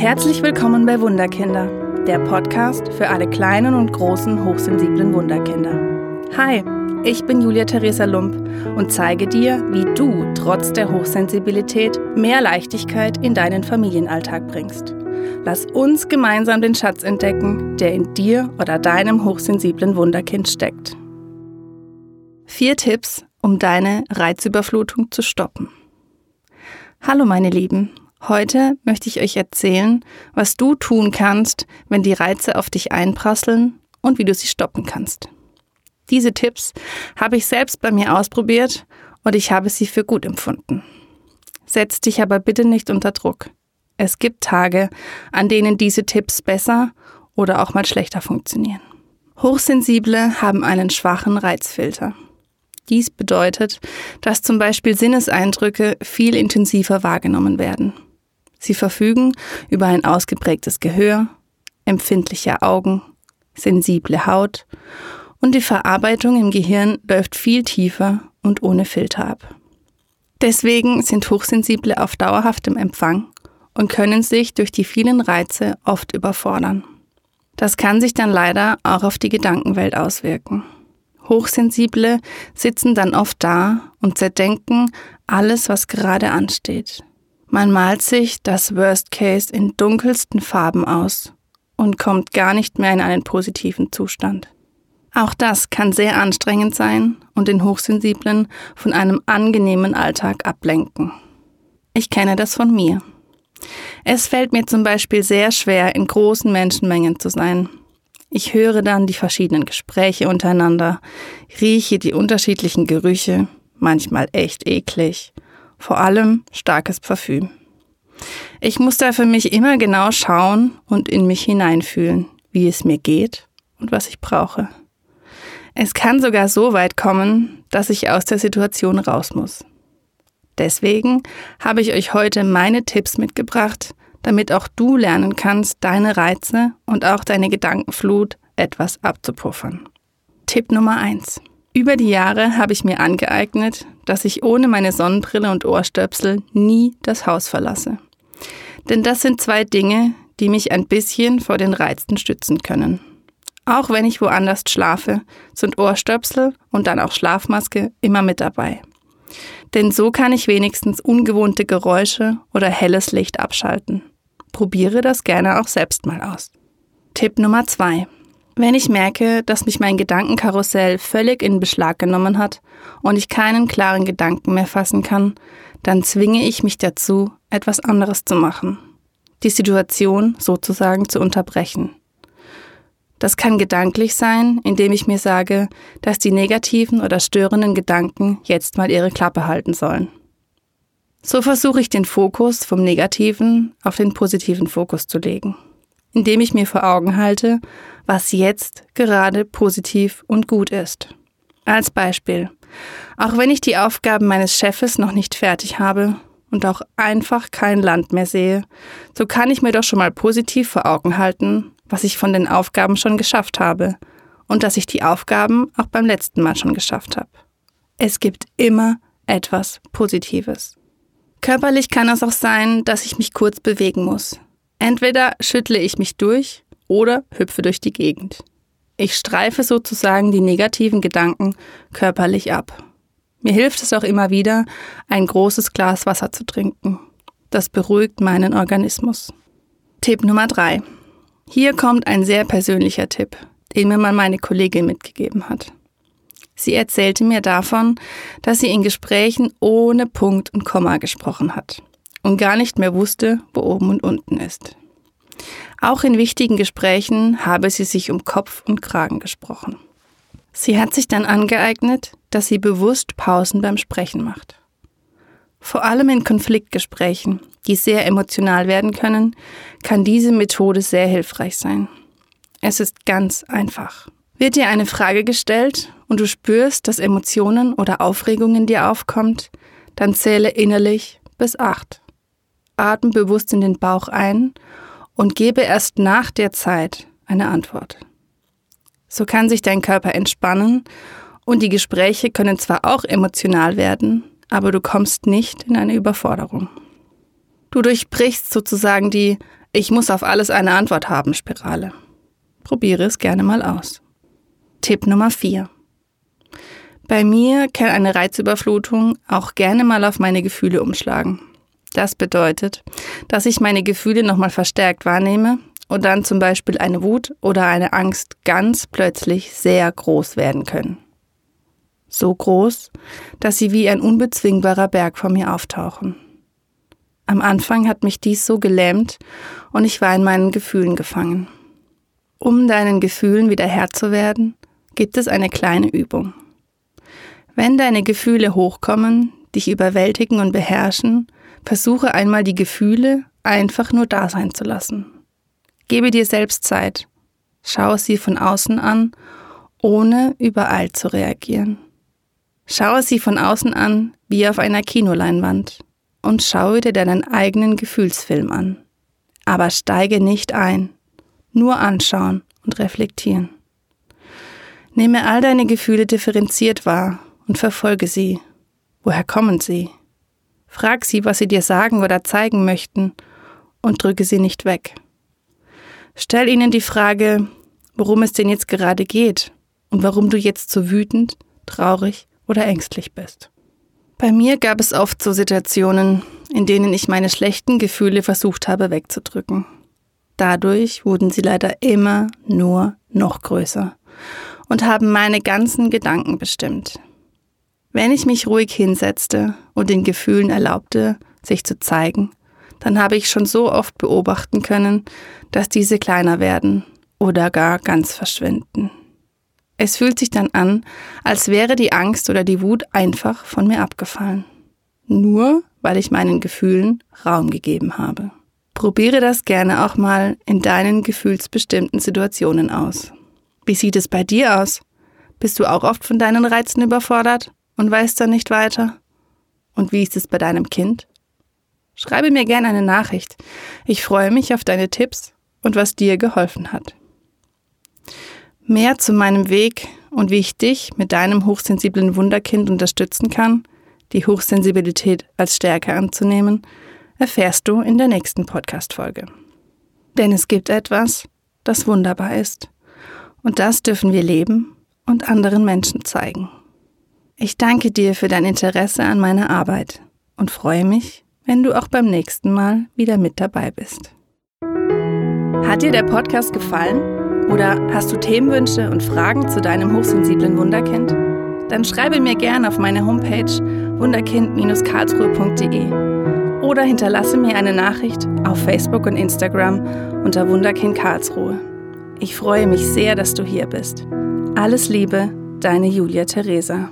Herzlich willkommen bei Wunderkinder, der Podcast für alle kleinen und großen hochsensiblen Wunderkinder. Hi, ich bin Julia Theresa Lump und zeige dir, wie du trotz der Hochsensibilität mehr Leichtigkeit in deinen Familienalltag bringst. Lass uns gemeinsam den Schatz entdecken, der in dir oder deinem hochsensiblen Wunderkind steckt. Vier Tipps, um deine Reizüberflutung zu stoppen. Hallo meine Lieben, heute möchte ich euch erzählen, was du tun kannst, wenn die Reize auf dich einprasseln und wie du sie stoppen kannst. Diese Tipps habe ich selbst bei mir ausprobiert und ich habe sie für gut empfunden. Setz dich aber bitte nicht unter Druck. Es gibt Tage, an denen diese Tipps besser oder auch mal schlechter funktionieren. Hochsensible haben einen schwachen Reizfilter. Dies bedeutet, dass zum Beispiel Sinneseindrücke viel intensiver wahrgenommen werden. Sie verfügen über ein ausgeprägtes Gehör, empfindliche Augen, sensible Haut und die Verarbeitung im Gehirn läuft viel tiefer und ohne Filter ab. Deswegen sind Hochsensible auf dauerhaftem Empfang und können sich durch die vielen Reize oft überfordern. Das kann sich dann leider auch auf die Gedankenwelt auswirken. Hochsensible sitzen dann oft da und zerdenken alles, was gerade ansteht. Man malt sich das Worst Case in dunkelsten Farben aus und kommt gar nicht mehr in einen positiven Zustand. Auch das kann sehr anstrengend sein und den Hochsensiblen von einem angenehmen Alltag ablenken. Ich kenne das von mir. Es fällt mir zum Beispiel sehr schwer, in großen Menschenmengen zu sein ich höre dann die verschiedenen Gespräche untereinander, rieche die unterschiedlichen Gerüche, manchmal echt eklig, vor allem starkes Parfüm. Ich muss da für mich immer genau schauen und in mich hineinfühlen, wie es mir geht und was ich brauche. Es kann sogar so weit kommen, dass ich aus der Situation raus muss. Deswegen habe ich euch heute meine Tipps mitgebracht, damit auch du lernen kannst, deine Reize und auch deine Gedankenflut etwas abzupuffern. Tipp Nummer 1. Über die Jahre habe ich mir angeeignet, dass ich ohne meine Sonnenbrille und Ohrstöpsel nie das Haus verlasse. Denn das sind zwei Dinge, die mich ein bisschen vor den Reizen stützen können. Auch wenn ich woanders schlafe, sind Ohrstöpsel und dann auch Schlafmaske immer mit dabei. Denn so kann ich wenigstens ungewohnte Geräusche oder helles Licht abschalten. Probiere das gerne auch selbst mal aus. Tipp Nummer zwei: Wenn ich merke, dass mich mein Gedankenkarussell völlig in Beschlag genommen hat und ich keinen klaren Gedanken mehr fassen kann, dann zwinge ich mich dazu, etwas anderes zu machen. Die Situation sozusagen zu unterbrechen. Das kann gedanklich sein, indem ich mir sage, dass die negativen oder störenden Gedanken jetzt mal ihre Klappe halten sollen. So versuche ich den Fokus vom negativen auf den positiven Fokus zu legen, indem ich mir vor Augen halte, was jetzt gerade positiv und gut ist. Als Beispiel, auch wenn ich die Aufgaben meines Chefes noch nicht fertig habe und auch einfach kein Land mehr sehe, so kann ich mir doch schon mal positiv vor Augen halten, was ich von den Aufgaben schon geschafft habe und dass ich die Aufgaben auch beim letzten Mal schon geschafft habe. Es gibt immer etwas Positives. Körperlich kann es auch sein, dass ich mich kurz bewegen muss. Entweder schüttle ich mich durch oder hüpfe durch die Gegend. Ich streife sozusagen die negativen Gedanken körperlich ab. Mir hilft es auch immer wieder, ein großes Glas Wasser zu trinken. Das beruhigt meinen Organismus. Tipp Nummer drei: Hier kommt ein sehr persönlicher Tipp, den mir mal meine Kollegin mitgegeben hat. Sie erzählte mir davon, dass sie in Gesprächen ohne Punkt und Komma gesprochen hat und gar nicht mehr wusste, wo oben und unten ist. Auch in wichtigen Gesprächen habe sie sich um Kopf und Kragen gesprochen. Sie hat sich dann angeeignet, dass sie bewusst Pausen beim Sprechen macht. Vor allem in Konfliktgesprächen, die sehr emotional werden können, kann diese Methode sehr hilfreich sein. Es ist ganz einfach. Wird dir eine Frage gestellt und du spürst, dass Emotionen oder Aufregung in dir aufkommt, dann zähle innerlich bis acht. Atme bewusst in den Bauch ein und gebe erst nach der Zeit eine Antwort. So kann sich dein Körper entspannen und die Gespräche können zwar auch emotional werden, aber du kommst nicht in eine Überforderung. Du durchbrichst sozusagen die Ich muss auf alles eine Antwort haben Spirale. Probiere es gerne mal aus. Tipp Nummer 4. Bei mir kann eine Reizüberflutung auch gerne mal auf meine Gefühle umschlagen. Das bedeutet, dass ich meine Gefühle nochmal verstärkt wahrnehme und dann zum Beispiel eine Wut oder eine Angst ganz plötzlich sehr groß werden können. So groß, dass sie wie ein unbezwingbarer Berg vor mir auftauchen. Am Anfang hat mich dies so gelähmt und ich war in meinen Gefühlen gefangen. Um deinen Gefühlen wieder Herr zu werden, gibt es eine kleine Übung. Wenn deine Gefühle hochkommen, dich überwältigen und beherrschen, versuche einmal die Gefühle einfach nur da sein zu lassen. Gebe dir selbst Zeit. Schaue sie von außen an, ohne überall zu reagieren. Schaue sie von außen an, wie auf einer Kinoleinwand, und schaue dir deinen eigenen Gefühlsfilm an. Aber steige nicht ein, nur anschauen und reflektieren. Nehme all deine Gefühle differenziert wahr und verfolge sie. Woher kommen sie? Frag sie, was sie dir sagen oder zeigen möchten und drücke sie nicht weg. Stell ihnen die Frage, worum es denn jetzt gerade geht und warum du jetzt so wütend, traurig oder ängstlich bist. Bei mir gab es oft so Situationen, in denen ich meine schlechten Gefühle versucht habe wegzudrücken. Dadurch wurden sie leider immer nur noch größer und haben meine ganzen Gedanken bestimmt. Wenn ich mich ruhig hinsetzte und den Gefühlen erlaubte, sich zu zeigen, dann habe ich schon so oft beobachten können, dass diese kleiner werden oder gar ganz verschwinden. Es fühlt sich dann an, als wäre die Angst oder die Wut einfach von mir abgefallen. Nur weil ich meinen Gefühlen Raum gegeben habe. Probiere das gerne auch mal in deinen gefühlsbestimmten Situationen aus. Wie sieht es bei dir aus? Bist du auch oft von deinen Reizen überfordert und weißt dann nicht weiter? Und wie ist es bei deinem Kind? Schreibe mir gerne eine Nachricht. Ich freue mich auf deine Tipps und was dir geholfen hat. Mehr zu meinem Weg und wie ich dich mit deinem hochsensiblen Wunderkind unterstützen kann, die Hochsensibilität als Stärke anzunehmen, erfährst du in der nächsten Podcast-Folge. Denn es gibt etwas, das wunderbar ist. Und das dürfen wir leben und anderen Menschen zeigen. Ich danke dir für dein Interesse an meiner Arbeit und freue mich, wenn du auch beim nächsten Mal wieder mit dabei bist. Hat dir der Podcast gefallen? Oder hast du Themenwünsche und Fragen zu deinem hochsensiblen Wunderkind? Dann schreibe mir gerne auf meine Homepage wunderkind-karlsruhe.de oder hinterlasse mir eine Nachricht auf Facebook und Instagram unter Wunderkind Karlsruhe. Ich freue mich sehr, dass du hier bist. Alles Liebe, deine Julia Theresa.